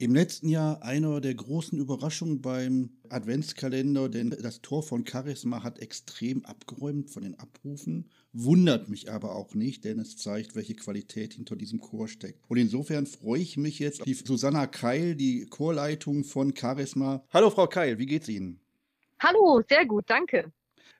Im letzten Jahr einer der großen Überraschungen beim Adventskalender, denn das Tor von Charisma hat extrem abgeräumt von den Abrufen. Wundert mich aber auch nicht, denn es zeigt, welche Qualität hinter diesem Chor steckt. Und insofern freue ich mich jetzt auf die Susanna Keil, die Chorleitung von Charisma. Hallo Frau Keil, wie geht's Ihnen? Hallo, sehr gut, danke.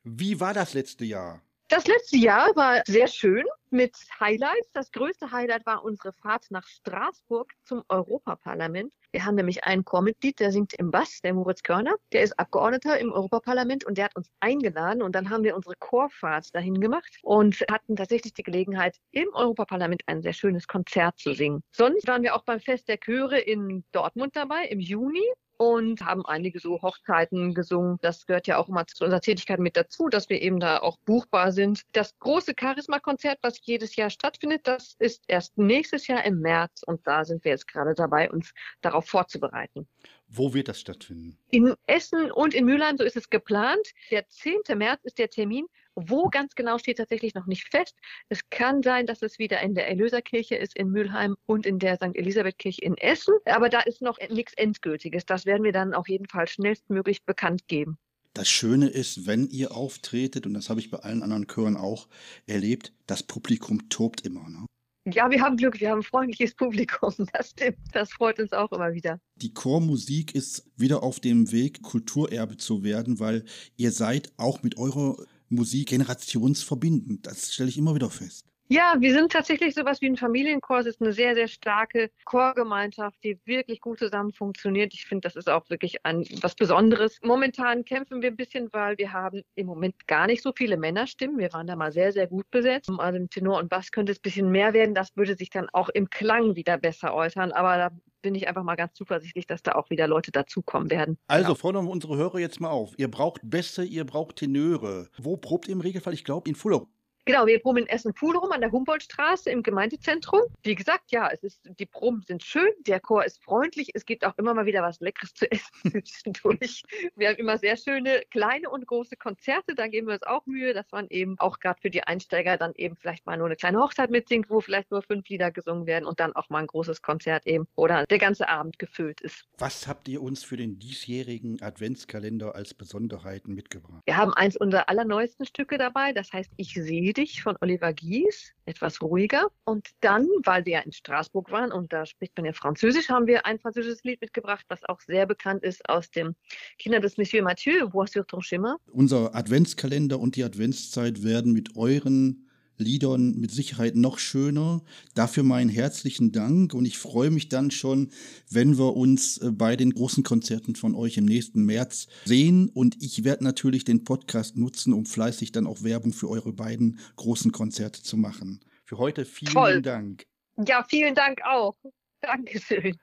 Wie war das letzte Jahr? Das letzte Jahr war sehr schön mit Highlights. Das größte Highlight war unsere Fahrt nach Straßburg zum Europaparlament. Wir haben nämlich ein Chormitglied, der singt im Bass, der Moritz Körner. Der ist Abgeordneter im Europaparlament und der hat uns eingeladen und dann haben wir unsere Chorfahrt dahin gemacht und hatten tatsächlich die Gelegenheit, im Europaparlament ein sehr schönes Konzert zu singen. Sonst waren wir auch beim Fest der Chöre in Dortmund dabei im Juni und haben einige so Hochzeiten gesungen. Das gehört ja auch immer zu unserer Tätigkeit mit dazu, dass wir eben da auch buchbar sind. Das große Charisma-Konzert, was jedes Jahr stattfindet, das ist erst nächstes Jahr im März und da sind wir jetzt gerade dabei, uns darauf vorzubereiten. Wo wird das stattfinden? In Essen und in Mülheim, so ist es geplant. Der 10. März ist der Termin. Wo ganz genau steht tatsächlich noch nicht fest. Es kann sein, dass es wieder in der Erlöserkirche ist in Mülheim und in der St. Elisabeth-Kirche in Essen. Aber da ist noch nichts Endgültiges. Das werden wir dann auf jeden Fall schnellstmöglich bekannt geben. Das Schöne ist, wenn ihr auftretet, und das habe ich bei allen anderen Chören auch erlebt, das Publikum tobt immer. Ne? Ja, wir haben Glück, wir haben ein freundliches Publikum. Das stimmt. Das freut uns auch immer wieder. Die Chormusik ist wieder auf dem Weg, Kulturerbe zu werden, weil ihr seid auch mit eurer Musik generationsverbindend. Das stelle ich immer wieder fest. Ja, wir sind tatsächlich sowas wie ein Familienchor. Es ist eine sehr, sehr starke Chorgemeinschaft, die wirklich gut zusammen funktioniert. Ich finde, das ist auch wirklich ein, was Besonderes. Momentan kämpfen wir ein bisschen, weil wir haben im Moment gar nicht so viele Männerstimmen. Wir waren da mal sehr, sehr gut besetzt. Also im Tenor und Bass könnte es ein bisschen mehr werden. Das würde sich dann auch im Klang wieder besser äußern. Aber da bin ich einfach mal ganz zuversichtlich, dass da auch wieder Leute dazukommen werden. Also genau. fordern wir unsere Hörer jetzt mal auf. Ihr braucht Bässe, ihr braucht Tenöre. Wo probt ihr im Regelfall? Ich glaube in Fullo. Genau, wir proben in Essen-Puderum an der Humboldtstraße im Gemeindezentrum. Wie gesagt, ja, es ist, die Proben sind schön, der Chor ist freundlich, es gibt auch immer mal wieder was Leckeres zu essen zwischendurch. Wir haben immer sehr schöne kleine und große Konzerte, da geben wir uns auch Mühe, dass man eben auch gerade für die Einsteiger dann eben vielleicht mal nur eine kleine Hochzeit mitsingt, wo vielleicht nur fünf Lieder gesungen werden und dann auch mal ein großes Konzert eben oder der ganze Abend gefüllt ist. Was habt ihr uns für den diesjährigen Adventskalender als Besonderheiten mitgebracht? Wir haben eins unserer allerneuesten Stücke dabei, das heißt Ich sehe Venedig von Oliver Gies, etwas ruhiger. Und dann, weil wir ja in Straßburg waren und da spricht man ja Französisch, haben wir ein französisches Lied mitgebracht, was auch sehr bekannt ist aus dem Kinder des Monsieur Mathieu, Bois sur ton chemin. Unser Adventskalender und die Adventszeit werden mit euren Liedern mit Sicherheit noch schöner. Dafür meinen herzlichen Dank und ich freue mich dann schon, wenn wir uns äh, bei den großen Konzerten von euch im nächsten März sehen und ich werde natürlich den Podcast nutzen, um fleißig dann auch Werbung für eure beiden großen Konzerte zu machen. Für heute vielen Toll. Dank. Ja, vielen Dank auch. Dankeschön.